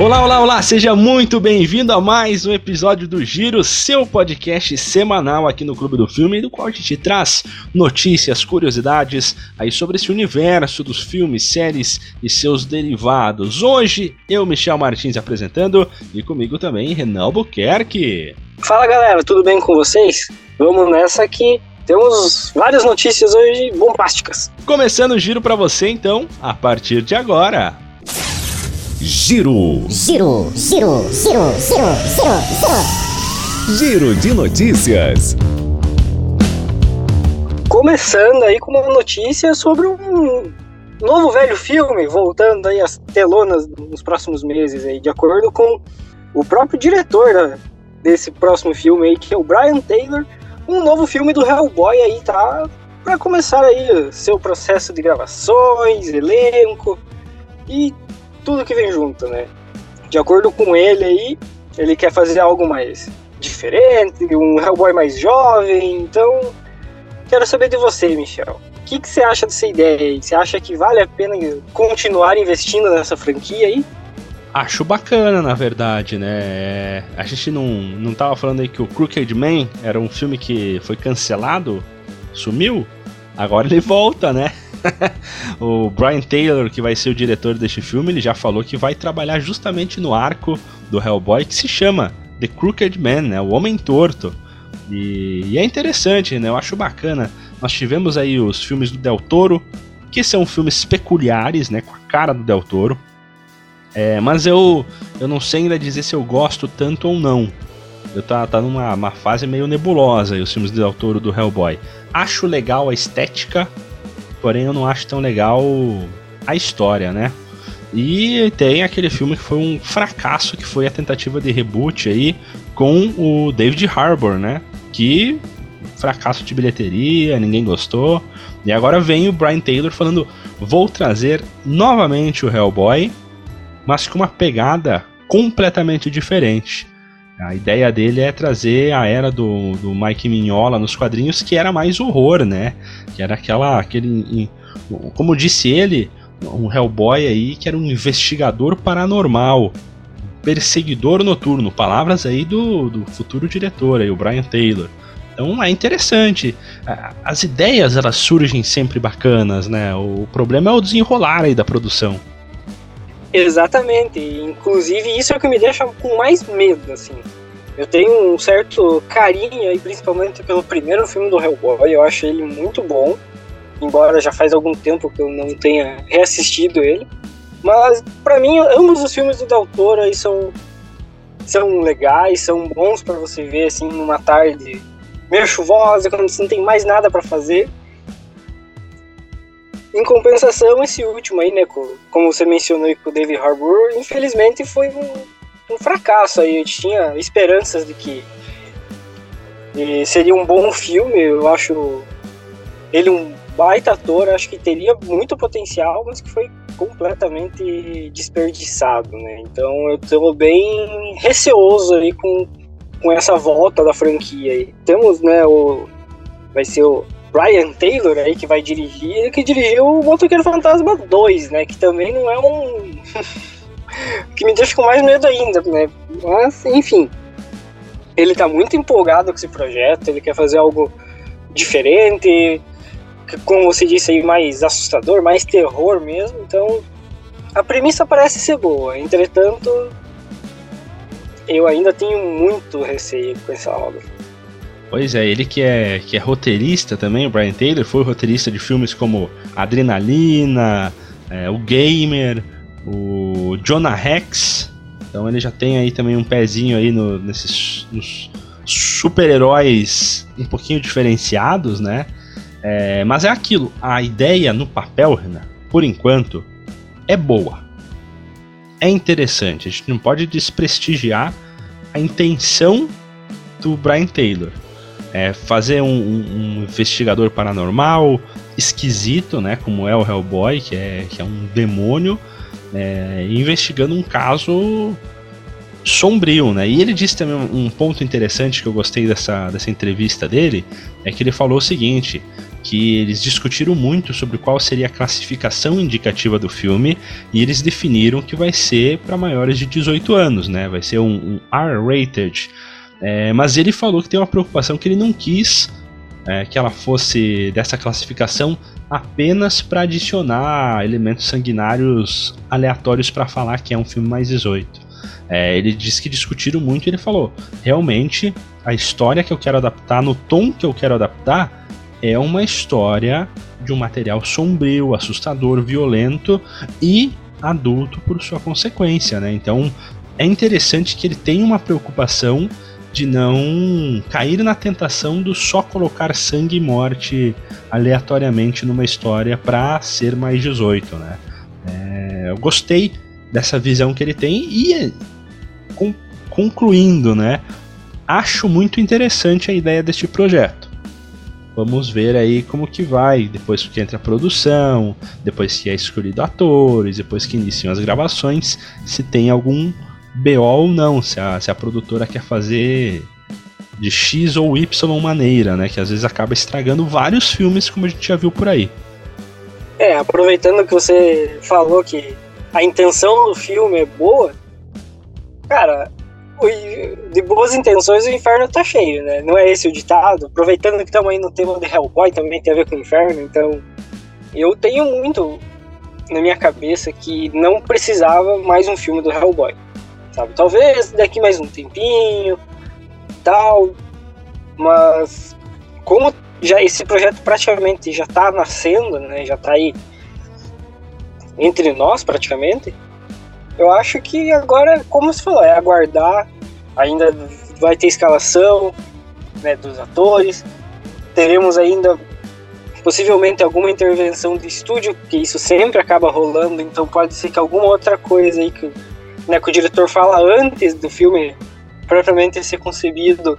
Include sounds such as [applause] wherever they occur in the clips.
Olá, olá, olá, seja muito bem-vindo a mais um episódio do Giro, seu podcast semanal aqui no Clube do Filme, do qual a gente traz notícias, curiosidades aí sobre esse universo dos filmes, séries e seus derivados. Hoje, eu, Michel Martins, apresentando e comigo também Renan Albuquerque. Fala galera, tudo bem com vocês? Vamos nessa aqui. Temos várias notícias hoje bombásticas. Começando o giro para você então, a partir de agora. Giro. Giro, giro, giro, giro, giro, giro. Giro de notícias. Começando aí com uma notícia sobre um novo velho filme, voltando aí às telonas nos próximos meses aí, de acordo com o próprio diretor né, desse próximo filme aí, que é o Brian Taylor, um novo filme do Hellboy aí tá para começar aí seu processo de gravações, elenco e tudo que vem junto, né? De acordo com ele aí, ele quer fazer algo mais diferente, um Hellboy mais jovem, então quero saber de você, Michel. O que, que você acha dessa ideia? Você acha que vale a pena continuar investindo nessa franquia aí? Acho bacana, na verdade, né? A gente não, não tava falando aí que o Crooked Man era um filme que foi cancelado, sumiu, agora ele volta, né? [laughs] o Brian Taylor, que vai ser o diretor deste filme, ele já falou que vai trabalhar justamente no arco do Hellboy que se chama The Crooked Man, né? O Homem Torto. E, e é interessante, né? Eu acho bacana. Nós tivemos aí os filmes do Del Toro, que são filmes peculiares, né? Com a cara do Del Toro. É, mas eu, eu não sei ainda dizer se eu gosto tanto ou não. Eu tá, tá numa fase meio nebulosa aí, os filmes do Del Toro do Hellboy. Acho legal a estética, porém eu não acho tão legal a história, né? E tem aquele filme que foi um fracasso, que foi a tentativa de reboot aí com o David Harbour, né? Que fracasso de bilheteria, ninguém gostou. E agora vem o Brian Taylor falando: vou trazer novamente o Hellboy, mas com uma pegada completamente diferente. A ideia dele é trazer a era do, do Mike Mignola nos quadrinhos, que era mais horror, né? Que era aquela. aquele. Como disse ele, um Hellboy aí que era um investigador paranormal, perseguidor noturno. Palavras aí do, do futuro diretor, aí, o Brian Taylor. Então é interessante. As ideias elas surgem sempre bacanas, né? O problema é o desenrolar aí da produção. Exatamente. Inclusive, isso é o que me deixa com mais medo, assim. Eu tenho um certo carinho aí, principalmente pelo primeiro filme do Hellboy. Eu acho ele muito bom. Embora já faz algum tempo que eu não tenha reassistido ele. Mas, para mim, ambos os filmes do Del aí são, são legais, são bons para você ver, assim, numa tarde meio chuvosa, quando você não tem mais nada para fazer. Em compensação, esse último aí, né, como você mencionou com o David Harbour, infelizmente foi um, um fracasso aí. Eu tinha esperanças de que seria um bom filme. Eu acho ele um baita ator, acho que teria muito potencial, mas que foi completamente desperdiçado, né? Então eu tô bem receoso aí com, com essa volta da franquia aí. Temos, né, o vai ser o Brian Taylor aí que vai dirigir, que dirigiu o Motoqueiro Fantasma 2, né? Que também não é um. [laughs] que me deixa com mais medo ainda, né? Mas, enfim. Ele tá muito empolgado com esse projeto, ele quer fazer algo diferente, como você disse aí, mais assustador, mais terror mesmo. Então, a premissa parece ser boa. Entretanto, eu ainda tenho muito receio com essa obra. Pois é, ele que é, que é roteirista também, o Brian Taylor, foi roteirista de filmes como Adrenalina, é, o Gamer, o Jonah Rex. Então ele já tem aí também um pezinho aí no, nesses super-heróis um pouquinho diferenciados, né? É, mas é aquilo, a ideia no papel, Renan, por enquanto, é boa. É interessante, a gente não pode desprestigiar a intenção do Brian Taylor é, fazer um, um, investigador paranormal esquisito, né, como é o Hellboy, que é, que é um demônio, é, investigando um caso sombrio, né? E ele disse também um ponto interessante que eu gostei dessa, dessa entrevista dele, é que ele falou o seguinte, que eles discutiram muito sobre qual seria a classificação indicativa do filme e eles definiram que vai ser para maiores de 18 anos, né? Vai ser um, um R-rated. É, mas ele falou que tem uma preocupação que ele não quis é, que ela fosse dessa classificação apenas para adicionar elementos sanguinários aleatórios para falar que é um filme mais 18. É, ele disse que discutiram muito e ele falou: realmente a história que eu quero adaptar, no tom que eu quero adaptar, é uma história de um material sombrio, assustador, violento e adulto por sua consequência, né? Então é interessante que ele tem uma preocupação de não cair na tentação do só colocar sangue e morte aleatoriamente numa história para ser mais 18, né? É, eu gostei dessa visão que ele tem e com, concluindo, né? Acho muito interessante a ideia deste projeto. Vamos ver aí como que vai, depois que entra a produção, depois que é escolhido atores, depois que iniciam as gravações, se tem algum BO ou não, se a, se a produtora quer fazer de X ou Y maneira, né? Que às vezes acaba estragando vários filmes, como a gente já viu por aí. É, aproveitando que você falou que a intenção do filme é boa, cara, de boas intenções o inferno tá cheio, né? Não é esse o ditado? Aproveitando que estamos aí no tema de Hellboy, também tem a ver com o inferno, então eu tenho muito na minha cabeça que não precisava mais um filme do Hellboy sabe? Talvez daqui mais um tempinho, tal, mas como já esse projeto praticamente já está nascendo, né? Já está aí entre nós praticamente. Eu acho que agora, como você falou, é aguardar. Ainda vai ter escalação né, dos atores. Teremos ainda possivelmente alguma intervenção de estúdio, que isso sempre acaba rolando, então pode ser que alguma outra coisa aí que né, que o diretor fala antes do filme propriamente ser concebido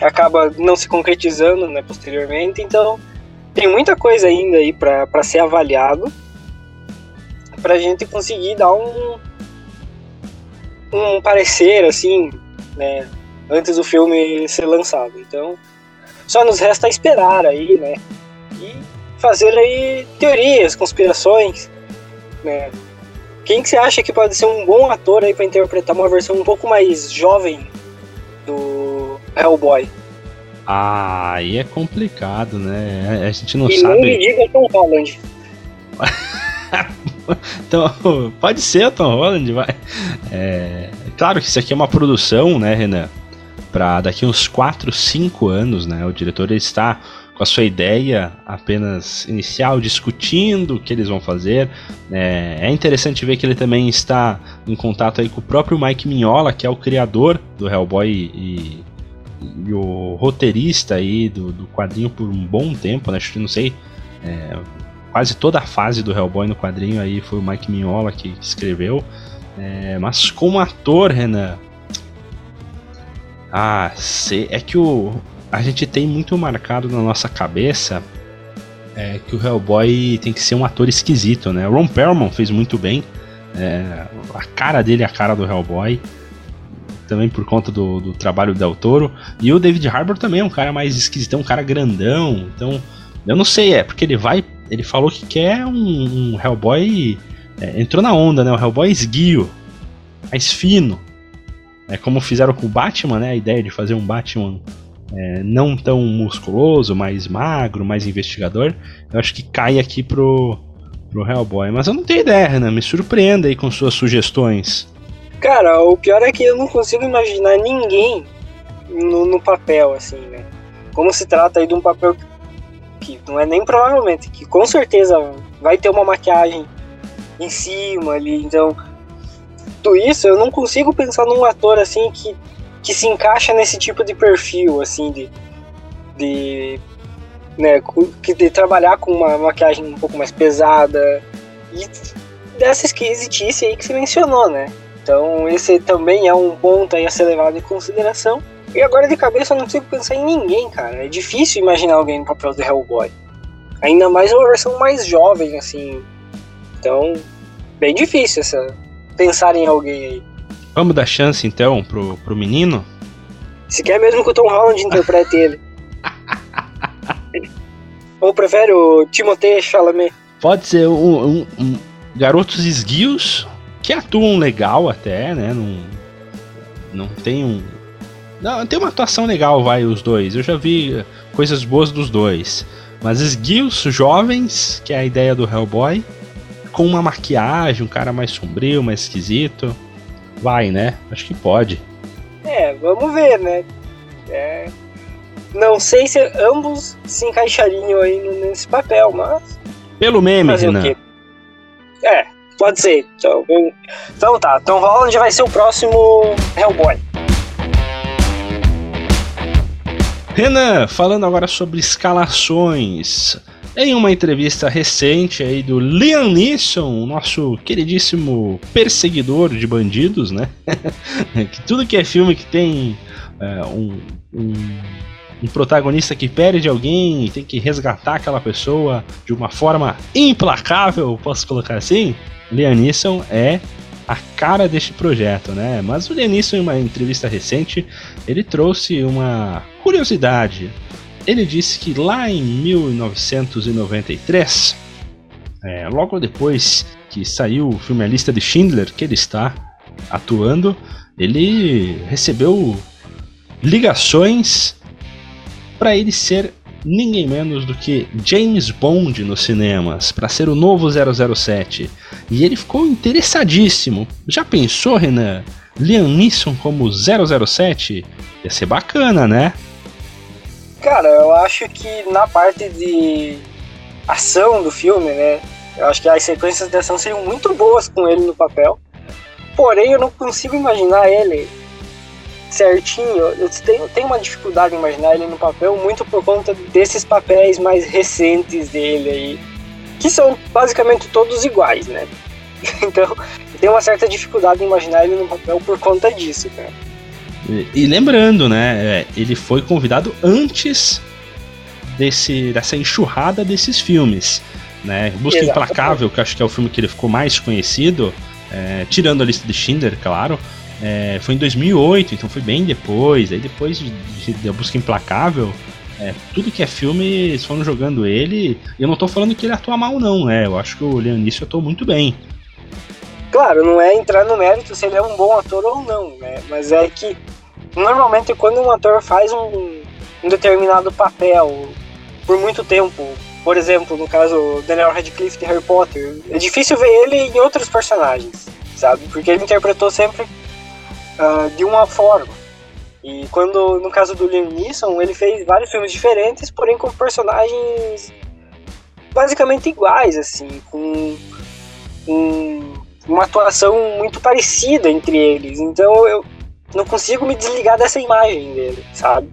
acaba não se concretizando né, posteriormente. Então tem muita coisa ainda aí para ser avaliado para a gente conseguir dar um um parecer assim, né, antes do filme ser lançado. Então só nos resta esperar aí, né, e fazer aí teorias, conspirações, né, quem que você acha que pode ser um bom ator aí para interpretar uma versão um pouco mais jovem do Hellboy? Ah, aí é complicado, né? A gente não e sabe. E me diga Tom Holland. [laughs] então, pode ser Tom Holland, vai. É, claro que isso aqui é uma produção, né, Renan? Para daqui uns 4, 5 anos, né? O diretor está com a sua ideia apenas inicial, discutindo o que eles vão fazer. É, é, interessante ver que ele também está em contato aí com o próprio Mike Mignola, que é o criador do Hellboy e, e o roteirista aí do, do, quadrinho por um bom tempo, né? Não sei. É, quase toda a fase do Hellboy no quadrinho aí foi o Mike Mignola que, escreveu. É, mas como ator, Renan. Ah, é que o, a gente tem muito marcado na nossa cabeça é, que o Hellboy tem que ser um ator esquisito, né? Ron Perlman fez muito bem. É, a cara dele é a cara do Hellboy. Também por conta do, do trabalho do Del Toro. E o David Harbour também é um cara mais esquisito, um cara grandão. Então, eu não sei, é porque ele vai. Ele falou que quer um, um Hellboy. É, entrou na onda, né? O Hellboy esguio, mais fino. É como fizeram com o Batman, né? A ideia de fazer um Batman é, não tão musculoso, mais magro, mais investigador, eu acho que cai aqui pro, pro Hellboy. Mas eu não tenho ideia, Renan. Me surpreenda aí com suas sugestões. Cara, o pior é que eu não consigo imaginar ninguém no, no papel, assim, né? Como se trata aí de um papel que não é nem provavelmente, que com certeza vai ter uma maquiagem em cima ali, então tudo isso eu não consigo pensar num ator assim que que se encaixa nesse tipo de perfil, assim, de. de né, de trabalhar com uma maquiagem um pouco mais pesada e dessa esquisitice aí que você mencionou, né? Então esse também é um ponto aí a ser levado em consideração. E agora de cabeça eu não consigo pensar em ninguém, cara. É difícil imaginar alguém no papel de Hellboy. Ainda mais uma versão mais jovem, assim. Então, bem difícil essa pensar em alguém aí. Vamos dar chance então pro, pro menino? Se quer mesmo que o Tom Holland interprete ele. [laughs] Ou prefere o Timothée Chalamet? Pode ser um, um, um garotos esguios que atuam legal até, né? Não, não tem um. Não, tem uma atuação legal, vai, os dois. Eu já vi coisas boas dos dois. Mas esguios jovens, que é a ideia do Hellboy, com uma maquiagem, um cara mais sombrio, mais esquisito. Vai, né? Acho que pode. É, vamos ver, né? É... Não sei se ambos se encaixariam aí nesse papel, mas. Pelo meme, Renan. É, pode ser. Então, então tá, Tom Holland vai ser o próximo Hellboy. Renan, falando agora sobre escalações. Em uma entrevista recente aí do Liam Neeson, nosso queridíssimo perseguidor de bandidos, né? [laughs] que tudo que é filme que tem é, um, um, um, protagonista que perde alguém e tem que resgatar aquela pessoa de uma forma implacável, posso colocar assim? Liam Neeson é a cara deste projeto, né? Mas o Leonisson, em uma entrevista recente, ele trouxe uma curiosidade. Ele disse que lá em 1993, é, logo depois que saiu o filme A Lista de Schindler, que ele está atuando, ele recebeu ligações para ele ser ninguém menos do que James Bond nos cinemas, para ser o novo 007. E ele ficou interessadíssimo. Já pensou, Renan? Liam Neeson como 007? Ia ser bacana, né? Cara, eu acho que na parte de ação do filme, né? Eu acho que as sequências de ação seriam muito boas com ele no papel. Porém, eu não consigo imaginar ele certinho, eu tenho, tenho uma dificuldade em imaginar ele no papel muito por conta desses papéis mais recentes dele aí, que são basicamente todos iguais, né? [laughs] Então, eu tenho uma certa dificuldade em imaginar ele no papel por conta disso, cara. E, e lembrando, né, é, ele foi convidado antes desse, dessa enxurrada desses filmes, né? Busca Exato. Implacável, que acho que é o filme que ele ficou mais conhecido, é, tirando a lista de Schindler, claro, é, foi em 2008, então foi bem depois. Aí depois de, de, de Busca Implacável, é, tudo que é filme, eles foram jogando ele. E eu não tô falando que ele atua mal, não, né? Eu acho que o Leonício atuou muito bem. Claro, não é entrar no mérito se ele é um bom ator ou não, né? Mas é que normalmente quando um ator faz um, um determinado papel por muito tempo, por exemplo, no caso Daniel Radcliffe de Harry Potter, é difícil ver ele em outros personagens, sabe? Porque ele interpretou sempre uh, de uma forma. E quando, no caso do Liam Neeson, ele fez vários filmes diferentes, porém com personagens basicamente iguais, assim, com um, uma atuação muito parecida entre eles. Então eu não consigo me desligar dessa imagem dele, sabe?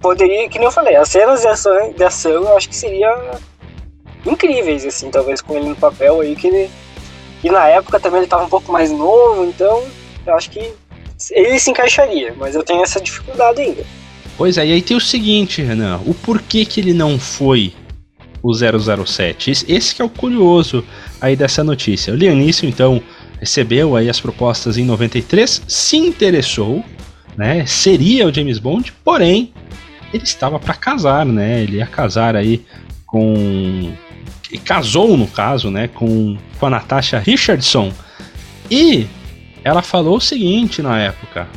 Poderia, que nem eu falei, as cenas de ação, de ação eu acho que seria incríveis, assim, talvez com ele no papel aí, que ele. E na época também ele estava um pouco mais novo, então eu acho que ele se encaixaria, mas eu tenho essa dificuldade ainda. Pois é, e aí tem o seguinte, Renan, o porquê que ele não foi o 007? Esse que é o curioso aí dessa notícia. O Lianício, então, recebeu aí as propostas em 93, se interessou, né? Seria o James Bond, porém, ele estava para casar, né? Ele ia casar aí com e casou no caso, né, com, com a Natasha Richardson. E ela falou o seguinte na época: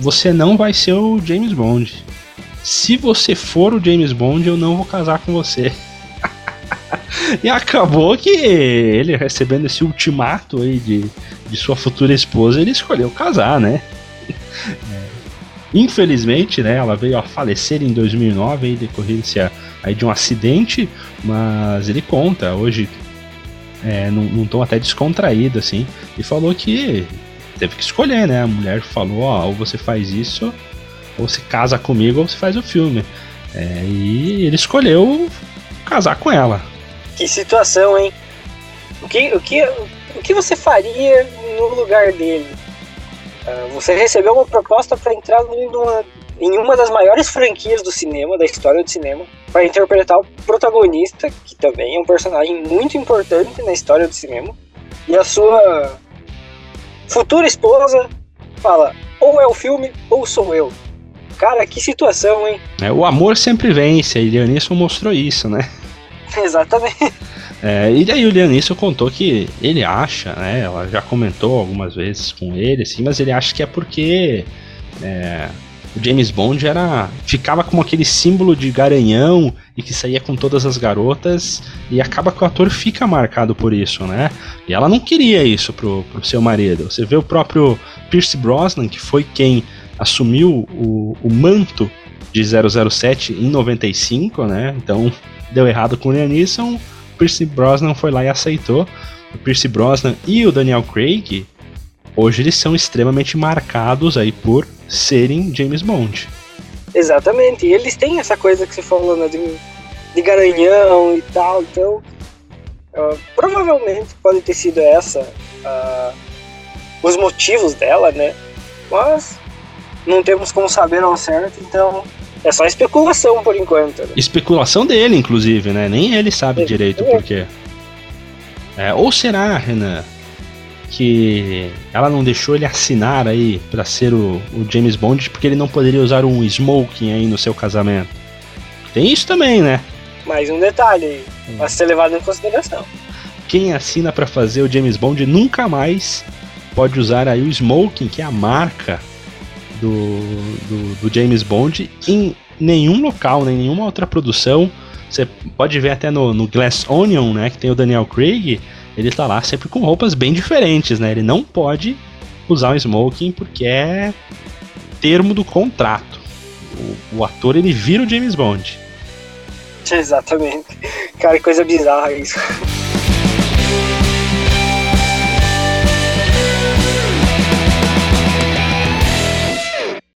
Você não vai ser o James Bond. Se você for o James Bond, eu não vou casar com você. [laughs] e acabou que ele recebendo esse ultimato aí de, de sua futura esposa, ele escolheu casar, né? É. Infelizmente, né, ela veio a falecer em 2009 em decorrência aí de um acidente, mas ele conta hoje é, num, num tom até descontraído assim, e falou que teve que escolher, né? A mulher falou, ó, ou você faz isso, ou se casa comigo, ou você faz o filme. É, e ele escolheu casar com ela. Que situação, hein? O que, o que, o que você faria no lugar dele? Uh, você recebeu uma proposta para entrar numa, em uma das maiores franquias do cinema, da história do cinema, para interpretar o protagonista, que também é um personagem muito importante na história do cinema, e a sua futura esposa fala: ou é o filme ou sou eu. Cara, que situação, hein? É, o amor sempre vence, e Leonisson mostrou isso, né? [laughs] Exatamente. É, e daí o Neeson contou que ele acha, né? Ela já comentou algumas vezes com ele, assim, mas ele acha que é porque é, o James Bond era ficava como aquele símbolo de garanhão e que saía com todas as garotas e acaba que o ator fica marcado por isso, né? E ela não queria isso pro, pro seu marido. Você vê o próprio Pierce Brosnan, que foi quem assumiu o, o manto de 007 em 95, né? Então deu errado com o Liam Neeson Pierce Brosnan foi lá e aceitou. O Pierce Brosnan e o Daniel Craig, hoje eles são extremamente marcados aí por serem James Bond. Exatamente, e eles têm essa coisa que você falou, né, de, de garanhão e tal, então uh, provavelmente pode ter sido essa uh, os motivos dela, né, mas não temos como saber ao certo, então é só especulação por enquanto. Né? Especulação dele, inclusive, né? Nem ele sabe é, direito é. por quê. É, ou será, Renan, que ela não deixou ele assinar aí para ser o, o, James Bond porque ele não poderia usar um smoking aí no seu casamento? Tem isso também, né? Mais um detalhe aí, hum. a ser levado em consideração. Quem assina para fazer o James Bond nunca mais pode usar aí o smoking, que é a marca do, do, do James Bond em nenhum local, nem nenhuma outra produção. Você pode ver até no, no Glass Onion, né, que tem o Daniel Craig, ele tá lá sempre com roupas bem diferentes, né? Ele não pode usar o smoking porque é termo do contrato. O, o ator ele vira o James Bond. [laughs] Exatamente. Cara, coisa bizarra isso.